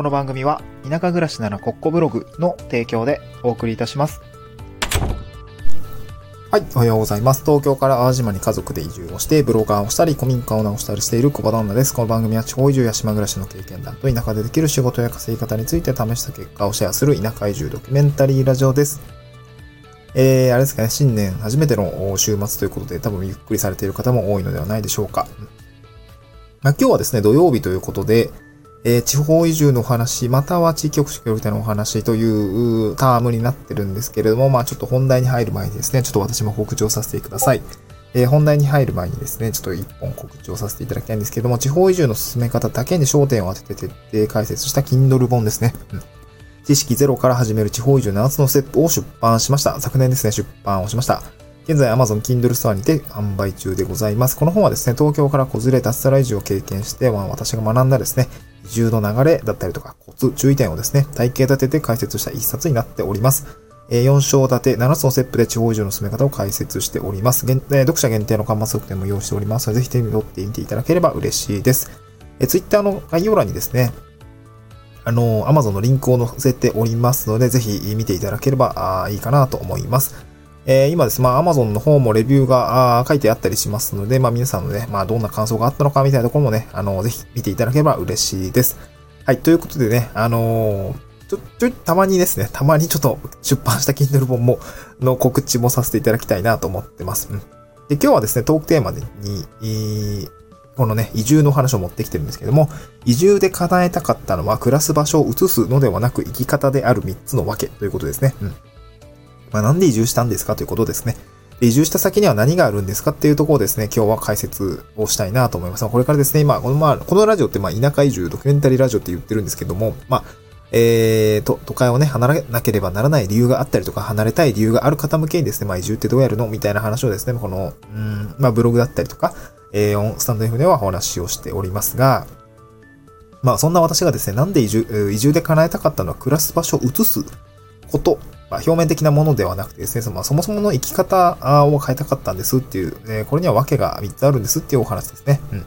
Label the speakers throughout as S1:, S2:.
S1: この番組は田舎暮らしならコッコブログの提供でお送りいたします。はい、おはようございます。東京から淡路島に家族で移住をして、ブロガーをしたり、古民家を直したりしている小場旦那です。この番組は地方移住や島暮らしの経験談と田舎でできる仕事や稼ぎ方について試した結果をシェアする田舎移住ドキュメンタリーラジオです。えー、あれですかね、新年初めての週末ということで、多分ゆっくりされている方も多いのではないでしょうか。まあ、今日はですね、土曜日ということで、えー、地方移住のお話、または地域局協力隊のお話というタームになってるんですけれども、まあちょっと本題に入る前にですね、ちょっと私も告知をさせてください。えー、本題に入る前にですね、ちょっと一本告知をさせていただきたいんですけれども、地方移住の進め方だけに焦点を当てて徹底解説した Kindle 本ですね。うん知識ゼロから始める地方移住7つのステップを出版しました。昨年ですね、出版をしました。現在 Amazon Kindle ストアにて販売中でございます。この本はですね、東京から子連れ脱サラ移住を経験して、まあ、私が学んだですね、移住の流れだったりとか、コツ、注意点をですね、体系立てて解説した一冊になっております。4章立て7つのステップで地方移住の進め方を解説しております。え読者限定の端末特典も用意しておりますので、ぜひ手に取ってみていただければ嬉しいです。え Twitter の概要欄にですね、あの、Amazon のリンクを載せておりますので、ぜひ見ていただければいいかなと思います。えー、今です。まあ、Amazon の方もレビューが書いてあったりしますので、まあ、皆さんのね、まあ、どんな感想があったのかみたいなところもね、あの、ぜひ見ていただければ嬉しいです。はい、ということでね、あのー、ちょ、ちょ、たまにですね、たまにちょっと出版した Kindle 本も、の告知もさせていただきたいなと思ってます。うん。で、今日はですね、トークテーマに、このね、移住の話を持ってきてるんですけども、移住で叶えたかったのは、暮らす場所を移すのではなく、生き方である3つのわけということですね。うん。まあ、なんで移住したんですかということですね。移住した先には何があるんですかっていうところをですね、今日は解説をしたいなと思います。これからですね、今、この、まあ、このラジオって、まあ、田舎移住ドキュメンタリーラジオって言ってるんですけども、まあ、えーと、都会をね、離れなければならない理由があったりとか、離れたい理由がある方向けにですね、まあ、移住ってどうやるの？みたいな話をですね、この、うん、まあ、ブログだったりとか、えー、スタンド F ではお話をしておりますが、まあ、そんな私がですね、なんで移住、移住で叶えたかったのは、暮らす場所を移すことまあ、表面的なものではなくてですね、そのそもそもの生き方を変えたかったんですっていう、えこれには訳が3つあるんですっていうお話ですね。うん。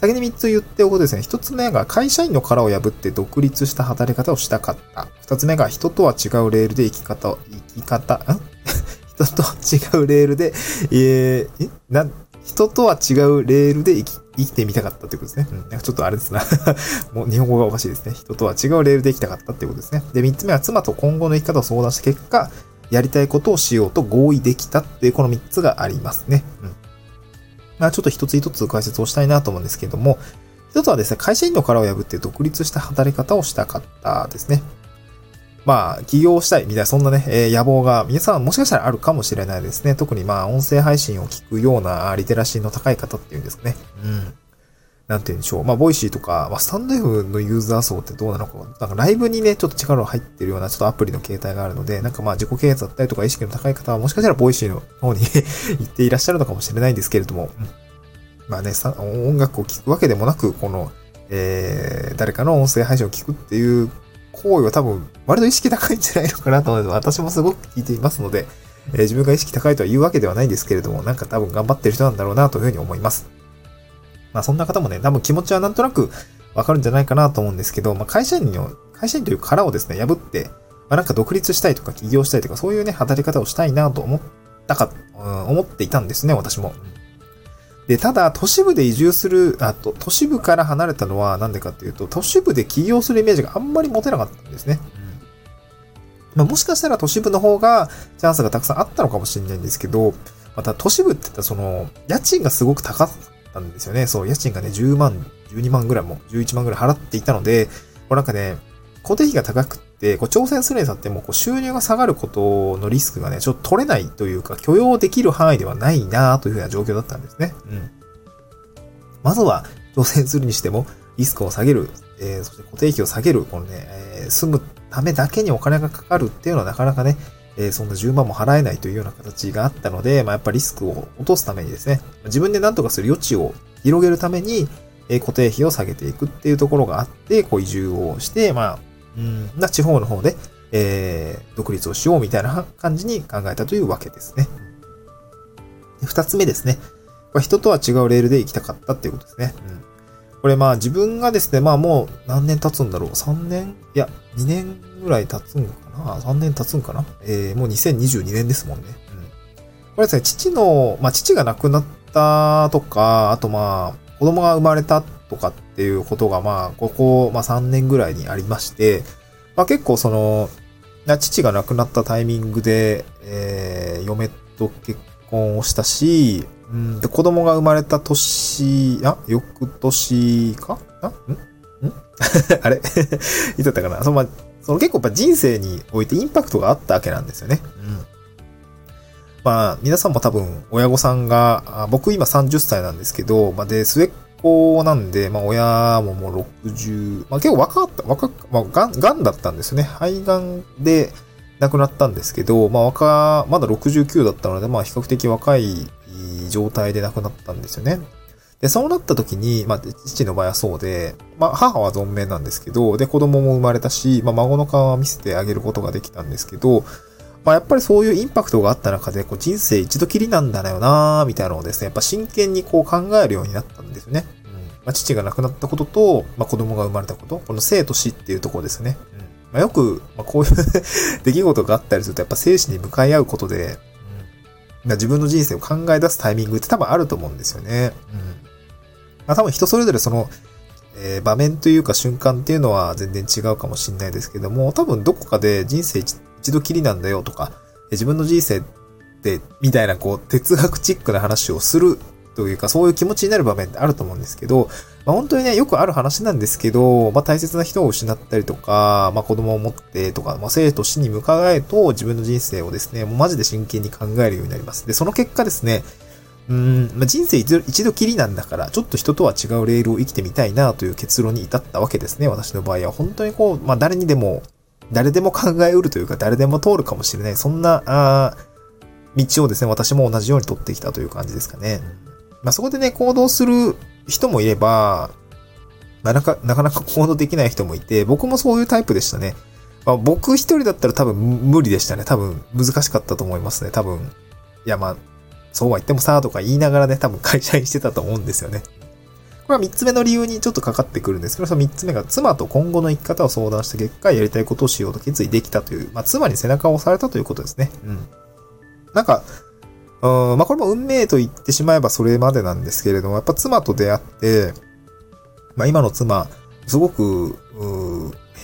S1: 先に3つ言っておくとですね、1つ目が会社員の殻を破って独立した働き方をしたかった。2つ目が人とは違うレールで生き方、生き方、ん？人と違うレールで、えー、な、人とは違うレールで生き、生きてみたかったってことですね。うん。なんかちょっとあれですな。もう日本語がおかしいですね。人とは違うレールで生きたかったってことですね。で、三つ目は妻と今後の生き方を相談した結果、やりたいことをしようと合意できたっていうこの三つがありますね。うん。まあちょっと一つ一つ解説をしたいなと思うんですけども、一つはですね、会社員の殻を破って独立した働き方をしたかったですね。まあ、起業したいみたいな、そんなね、えー、野望が皆さんもしかしたらあるかもしれないですね。特にまあ、音声配信を聞くようなリテラシーの高い方っていうんですかね。うん。なんて言うんでしょう。まあ、ボイシーとか、まあ、スタンド F のユーザー層ってどうなのか、なんかライブにね、ちょっと力が入ってるような、ちょっとアプリの形態があるので、なんかまあ、自己啓発だったりとか意識の高い方は、もしかしたらボイシーの方に 行っていらっしゃるのかもしれないんですけれども、うん、まあね、音楽を聴くわけでもなく、この、えー、誰かの音声配信を聞くっていう行為は多分、割と意識高いんじゃないのかなと思うので、私もすごく聞いていますので、えー、自分が意識高いとは言うわけではないんですけれども、なんか多分頑張ってる人なんだろうなというふうに思います。まあそんな方もね、多分気持ちはなんとなくわかるんじゃないかなと思うんですけど、まあ会社員の、会社員という殻をですね、破って、まあなんか独立したいとか起業したいとか、そういうね、働き方をしたいなと思ったか、うん、思っていたんですね、私も。で、ただ、都市部で移住する、あと、都市部から離れたのはなんでかっていうと、都市部で起業するイメージがあんまり持てなかったんですね。まあ、もしかしたら都市部の方がチャンスがたくさんあったのかもしれないんですけど、また都市部って言ったらその、家賃がすごく高かったんですよね。そう、家賃がね、10万、12万ぐらいも、11万ぐらい払っていたので、こうなんかね、固定費が高くって、こう挑戦するにあたってもこう収入が下がることのリスクがね、ちょっと取れないというか、許容できる範囲ではないなというふうな状況だったんですね。うん。まずは、挑戦するにしても、リスクを下げる、えー、そして固定費を下げる、このね、えー、住むためだけにお金がかかるっていうのはなかなかね、えー、そんな10万も払えないというような形があったので、まあ、やっぱリスクを落とすためにですね、自分で何とかする余地を広げるために、え固定費を下げていくっていうところがあって、こう移住をして、まあ、うん、な地方の方で、えー、独立をしようみたいな感じに考えたというわけですね。二つ目ですね。人とは違うレールで行きたかったっていうことですね。うんこれまあ自分がですね、まあもう何年経つんだろう ?3 年？いや、2年ぐらい経つんかな ?3 年経つんかな？えー、もう2022年ですもんね。うん。これですね、父の、まあ父が亡くなったとか、あとまあ、子供が生まれたとかっていうことがまあ、ここ、まあ3年ぐらいにありまして、まあ結構その、父が亡くなったタイミングで、えー、嫁と結婚をしたし、うん、で、子供が生まれた年、あ、翌年か？あん？ん？あれ？いつだったかな？その、まあ、その結構やっぱ人生においてインパクトがあったわけなんですよね。うん。まあ、皆さんも多分、親御さんが、僕今30歳なんですけど、まあ、で、末っ子なんで、まあ、親ももう60、まあ、結構若かった、若か、まあ、がん、がんだったんですよね。肺がんで亡くなったんですけど、まあ、若、まだ69だったので、まあ、比較的若い状態で亡くなったんですよね。で、そうなった時に、まあ、父の場合はそうで、まあ、母は存命なんですけど、で、子供も生まれたし、まあ、孫の顔は見せてあげることができたんですけど、まあ、やっぱりそういうインパクトがあった中で、こう、人生一度きりなんだよなみたいなのをですね、やっぱ真剣にこう考えるようになったんですよね。うん。まあ、父が亡くなったことと、まあ、子供が生まれたこと、この生と死っていうところですね。うん。まあ、よく、まあ、こういう 出来事があったりすると、やっぱ生死に向かい合うことで、自分の人生を考え出すタイミングって多分あると思うんですよね。うん。まあ多分人それぞれその、えー、場面というか瞬間っていうのは全然違うかもしれないですけども、多分どこかで人生一一度きりなんだよとか、自分の人生って、みたいなこう哲学チックな話をするというか、そういう気持ちになる場面ってあると思うんですけど、まあ、本当にね、よくある話なんですけど、まあ、大切な人を失ったりとか、まあ、子供を持ってとか、まあ、生と死に向かえと自分の人生をですね、もうマジで真剣に考えるようになります。で、その結果ですね、うん、まあ、人生一度きりなんだから、ちょっと人とは違うレールを生きてみたいなという結論に至ったわけですね。私の場合は。本当にこう、まあ、誰にでも、誰でも考えうるというか、誰でも通るかもしれない。そんな、あ道をですね、私も同じように取ってきたという感じですかね。まあ、そこでね、行動する人もいれば、なかなかなか行動できない人もいて、僕もそういうタイプでしたね。まあ、僕一人だったら多分無理でしたね。多分難しかったと思いますね。多分。いやまあ、そうは言ってもさ、とか言いながらね、多分会社員してたと思うんですよね。これは三つ目の理由にちょっとかかってくるんですけど、その三つ目が妻と今後の生き方を相談した結果、やりたいことをしようと決意できたという、まあ妻に背中を押されたということですね。うん。なんか、うん、まあこれも運命と言ってしまえばそれまでなんですけれども、やっぱ妻と出会って、まあ今の妻、すごく、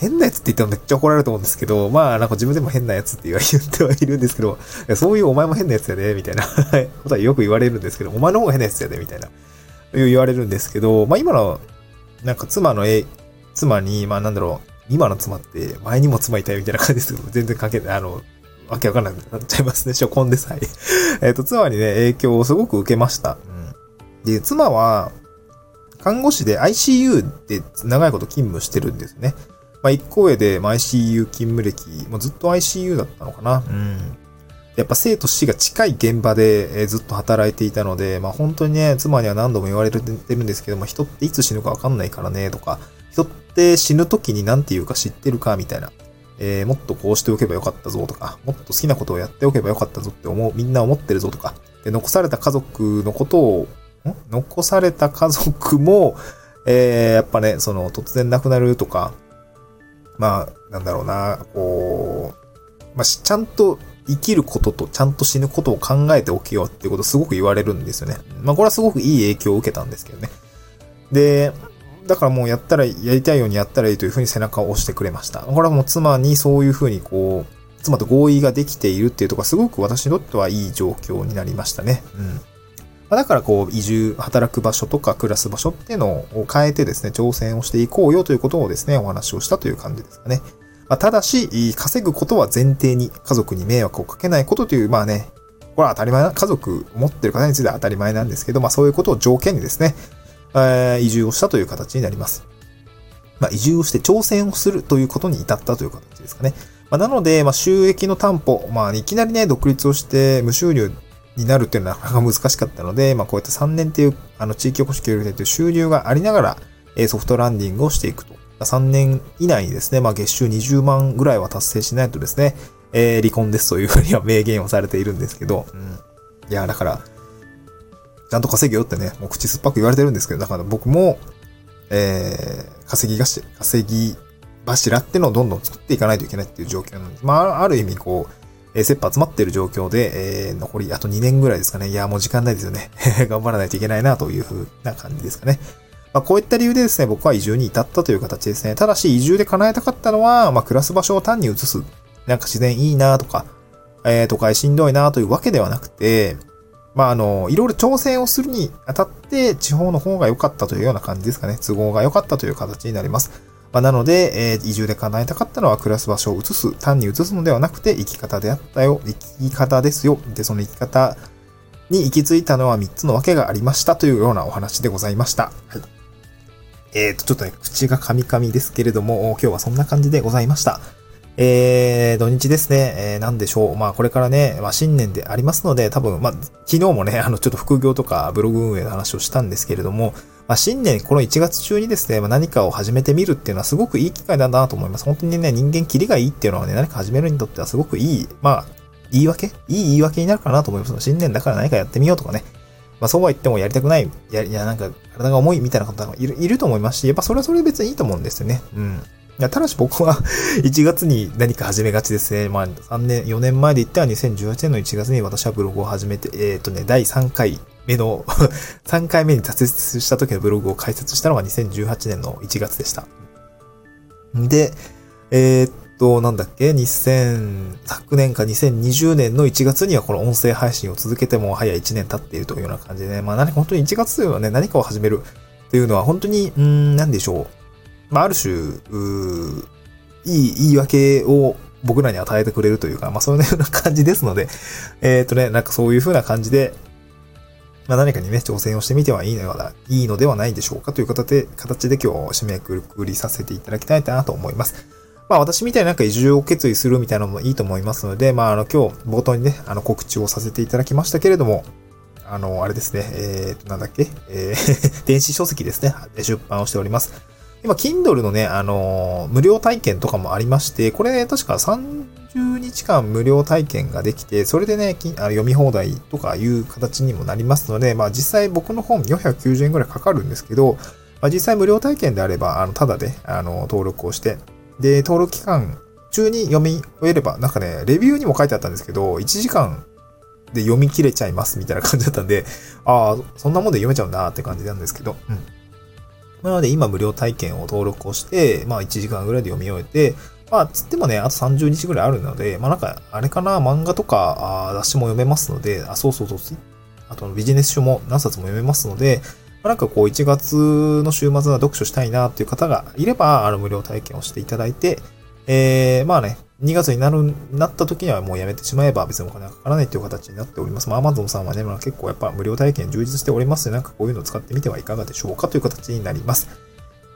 S1: 変なやつって言ったらめっちゃ怒られると思うんですけど、まあなんか自分でも変なやつって言ってはいるんですけど、そういうお前も変なやつやで、みたいなことはよく言われるんですけど、お前の方が変なやつやで、みたいな、言われるんですけど、まあ今の、なんか妻のえ、妻に、まあなんだろう、今の妻って前にも妻いたいみたいな感じですけど、全然関係ない。あの、わけわかんなくなっちゃいますね。初婚でさえ。えっと、妻にね、影響をすごく受けました。うん。で、妻は、看護師で ICU で長いこと勤務してるんですね。まあ、一個上で、ICU 勤務歴、もうずっと ICU だったのかな。うん。やっぱ生と死が近い現場で、えずっと働いていたので、まあ本当にね、妻には何度も言われてるんですけども、人っていつ死ぬかわかんないからね、とか、人って死ぬ時に何て言うか知ってるか、みたいな。えー、もっとこうしておけばよかったぞとか、もっと好きなことをやっておけばよかったぞって思う、みんな思ってるぞとか、で、残された家族のことを、ん？残された家族も、えー、やっぱね、その、突然亡くなるとか、まあ、なんだろうな、こう、まあ、ちゃんと生きることとちゃんと死ぬことを考えておけよっていうことをすごく言われるんですよね。まあ、これはすごくいい影響を受けたんですけどね。で、だからもうやったら、やりたいようにやったらいいというふうに背中を押してくれました。これはもう妻にそういうふうにこう、妻と合意ができているっていうところすごく私にとってはいい状況になりましたね。うん。だからこう、移住、働く場所とか暮らす場所っていうのを変えてですね、挑戦をしていこうよということをですね、お話をしたという感じですかね。まあ、ただし、稼ぐことは前提に家族に迷惑をかけないことという、まあね、これは当たり前な、家族持ってる方については当たり前なんですけど、まあそういうことを条件にですね、えー、移住をしたという形になります。まあ、移住をして挑戦をするということに至ったという形ですかね。まあ、なので、まあ、収益の担保、まあ、いきなりね、独立をして無収入になるっていうのはなかなか難しかったので、まあ、こうやって3年っていう、あの、地域おこし協力隊という収入がありながら、ソフトランディングをしていくと。3年以内にですね、まあ、月収20万ぐらいは達成しないとですね、えー、離婚ですというふうには明言をされているんですけど、うん。いや、だから、ちゃんと稼げよってね、もう口酸っぱく言われてるんですけど、だから僕も、えー、稼ぎがし、稼ぎ柱ってのをどんどん作っていかないといけないっていう状況なんです。まあ、ある意味こう、えー、切羽詰まってる状況で、えー、残りあと2年ぐらいですかね。いや、もう時間ないですよね。頑張らないといけないなというふうな感じですかね。まあ、こういった理由でですね、僕は移住に至ったという形ですね。ただし、移住で叶えたかったのは、まあ、暮らす場所を単に移す。なんか自然いいなとか、えー、都会しんどいなというわけではなくて、まあ、あの、いろいろ挑戦をするにあたって、地方の方が良かったというような感じですかね。都合が良かったという形になります。まあ、なので、えー、移住で叶えたかったのは暮らす場所を移す、単に移すのではなくて、生き方であったよ、生き方ですよ。で、その生き方に行き着いたのは3つのわけがありましたというようなお話でございました。はい。えっ、ー、と、ちょっとね、口がカミカミですけれども、今日はそんな感じでございました。えー、土日ですね、えー、なんでしょう。まあ、これからね、まあ、新年でありますので、多分、まあ、昨日もね、あの、ちょっと副業とかブログ運営の話をしたんですけれども、まあ、新年、この1月中にですね、まあ、何かを始めてみるっていうのはすごくいい機会だなと思います。本当にね、人間キリがいいっていうのはね、何か始めるにとってはすごくいい、まあ、言い訳いい言い訳になるかなと思います。新年だから何かやってみようとかね。まあ、そうは言ってもやりたくない、や、いや、なんか、体が重いみたいな方がいるいると思いますし、やっぱそれはそれで別にいいと思うんですよね。うん。いや、ただし僕は 1月に何か始めがちですね。まあ、3年、4年前で言ったら2018年の1月に私はブログを始めて、えっ、ー、とね、第3回目の 3回目に挫折した時のブログを開設したのが2018年の1月でした。で、えー、っと、なんだっけ ?2000、昨年か2020年の1月にはこの音声配信を続けても早1年経っているというような感じでね、まあ何か、本当に1月はね、何かを始めるというのは本当に、うん、なんでしょう。まあ、ある種、ういい言い訳を僕らに与えてくれるというか、まあ、そういうような感じですので、えっ、ー、とね、なんかそういう風な感じで、まあ、何かにね、挑戦をしてみてはいいのいいのではないでしょうかという形で、形で今日締めくくりさせていただきたいなと思います。まあ私みたいになんか移住を決意するみたいなのもいいと思いますので、まああの今日冒頭にね、あの告知をさせていただきましたけれども、あの、あれですね、えー、なんだっけ、えー 電子書籍ですね、出版をしております。今、Kindle のね、あのー、無料体験とかもありまして、これね確か30日間無料体験ができて、それでね、あ読み放題とかいう形にもなりますので、まあ実際僕の本490円ぐらいかかるんですけど、まあ、実際無料体験であれば、あの、ただで、あの、登録をして、で、登録期間中に読み終えれば、なんかね、レビューにも書いてあったんですけど、1時間で読み切れちゃいますみたいな感じだったんで、ああ、そんなもんで読めちゃうんだって感じなんですけど、うん。なので今無料体験を登録をして、まあ1時間ぐらいで読み終えて、まあつってもね、あと30日ぐらいあるので、まあなんか、あれかな、漫画とか、あ雑誌も読めますので、あ、そうそうそう、あとビジネス書も何冊も読めますので、なんかこう1月の週末は読書したいなっていう方がいれば、あの無料体験をしていただいて、えー、まあね、2月になる、なった時にはもうやめてしまえば別にお金がかからないという形になっております。まあ、Amazon さんはね、まあ、結構やっぱ無料体験充実しておりますので、なんかこういうのを使ってみてはいかがでしょうかという形になります。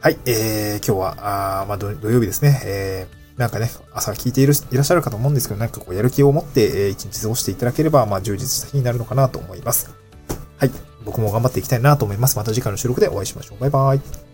S1: はい、えー、今日は、あまあ土曜日ですね、えー、なんかね、朝聞いているいらっしゃるかと思うんですけど、なんかこうやる気を持って、えー、一日過ごしていただければ、まあ充実した日になるのかなと思います。はい、僕も頑張っていきたいなと思います。また次回の収録でお会いしましょう。バイバイ。